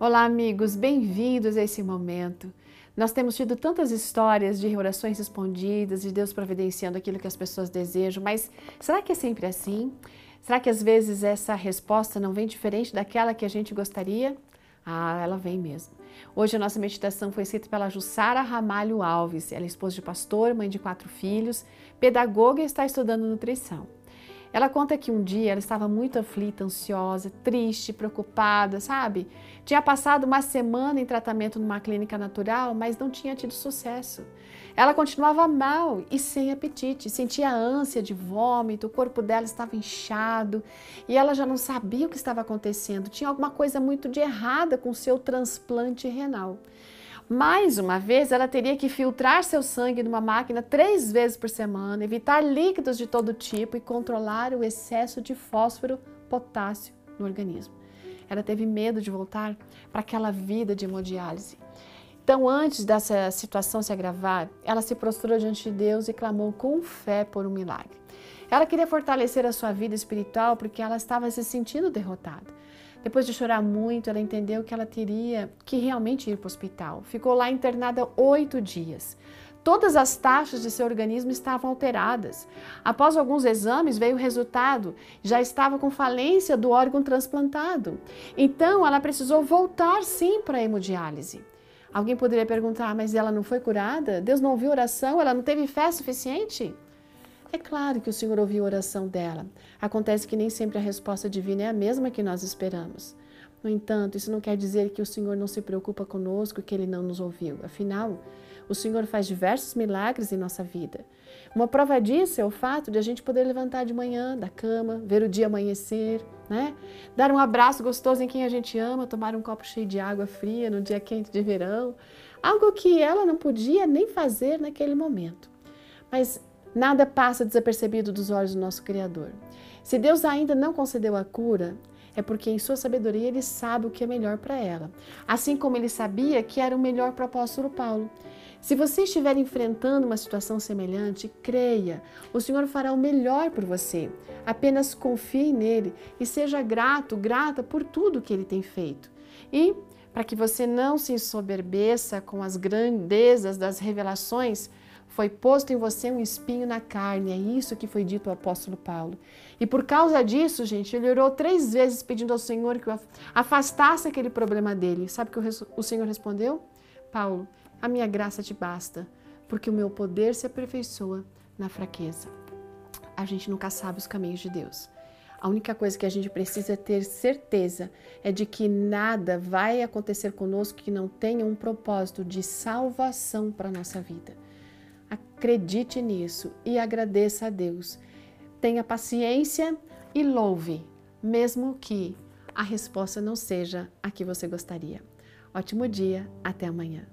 Olá, amigos, bem-vindos a esse momento. Nós temos tido tantas histórias de orações respondidas, de Deus providenciando aquilo que as pessoas desejam, mas será que é sempre assim? Será que às vezes essa resposta não vem diferente daquela que a gente gostaria? Ah, ela vem mesmo. Hoje a nossa meditação foi escrita pela Jussara Ramalho Alves. Ela é esposa de pastor, mãe de quatro filhos, pedagoga e está estudando nutrição. Ela conta que um dia ela estava muito aflita, ansiosa, triste, preocupada, sabe? Tinha passado uma semana em tratamento numa clínica natural, mas não tinha tido sucesso. Ela continuava mal e sem apetite, sentia ânsia de vômito, o corpo dela estava inchado e ela já não sabia o que estava acontecendo. Tinha alguma coisa muito de errada com seu transplante renal. Mais uma vez, ela teria que filtrar seu sangue numa máquina três vezes por semana, evitar líquidos de todo tipo e controlar o excesso de fósforo, potássio no organismo. Ela teve medo de voltar para aquela vida de hemodiálise. Então, antes dessa situação se agravar, ela se prostrou diante de Deus e clamou com fé por um milagre. Ela queria fortalecer a sua vida espiritual porque ela estava se sentindo derrotada. Depois de chorar muito, ela entendeu que ela teria que realmente ir para o hospital. Ficou lá internada oito dias. Todas as taxas de seu organismo estavam alteradas. Após alguns exames, veio o resultado: já estava com falência do órgão transplantado. Então, ela precisou voltar sim para a hemodiálise. Alguém poderia perguntar, mas ela não foi curada? Deus não ouviu oração? Ela não teve fé suficiente? É claro que o Senhor ouviu a oração dela. Acontece que nem sempre a resposta divina é a mesma que nós esperamos. No entanto, isso não quer dizer que o Senhor não se preocupa conosco, que ele não nos ouviu. Afinal, o Senhor faz diversos milagres em nossa vida. Uma prova disso é o fato de a gente poder levantar de manhã da cama, ver o dia amanhecer, né? Dar um abraço gostoso em quem a gente ama, tomar um copo cheio de água fria no dia quente de verão, algo que ela não podia nem fazer naquele momento. Mas Nada passa desapercebido dos olhos do nosso Criador. Se Deus ainda não concedeu a cura, é porque em sua sabedoria ele sabe o que é melhor para ela, assim como ele sabia que era o melhor para o apóstolo Paulo. Se você estiver enfrentando uma situação semelhante, creia, o Senhor fará o melhor por você. Apenas confie nele e seja grato, grata por tudo que ele tem feito. E para que você não se ensoberbeça com as grandezas das revelações, foi posto em você um espinho na carne, é isso que foi dito ao apóstolo Paulo. E por causa disso, gente, ele orou três vezes pedindo ao Senhor que afastasse aquele problema dele. Sabe o que o Senhor respondeu? Paulo, a minha graça te basta, porque o meu poder se aperfeiçoa na fraqueza. A gente nunca sabe os caminhos de Deus. A única coisa que a gente precisa ter certeza é de que nada vai acontecer conosco que não tenha um propósito de salvação para a nossa vida. Acredite nisso e agradeça a Deus. Tenha paciência e louve, mesmo que a resposta não seja a que você gostaria. Ótimo dia, até amanhã.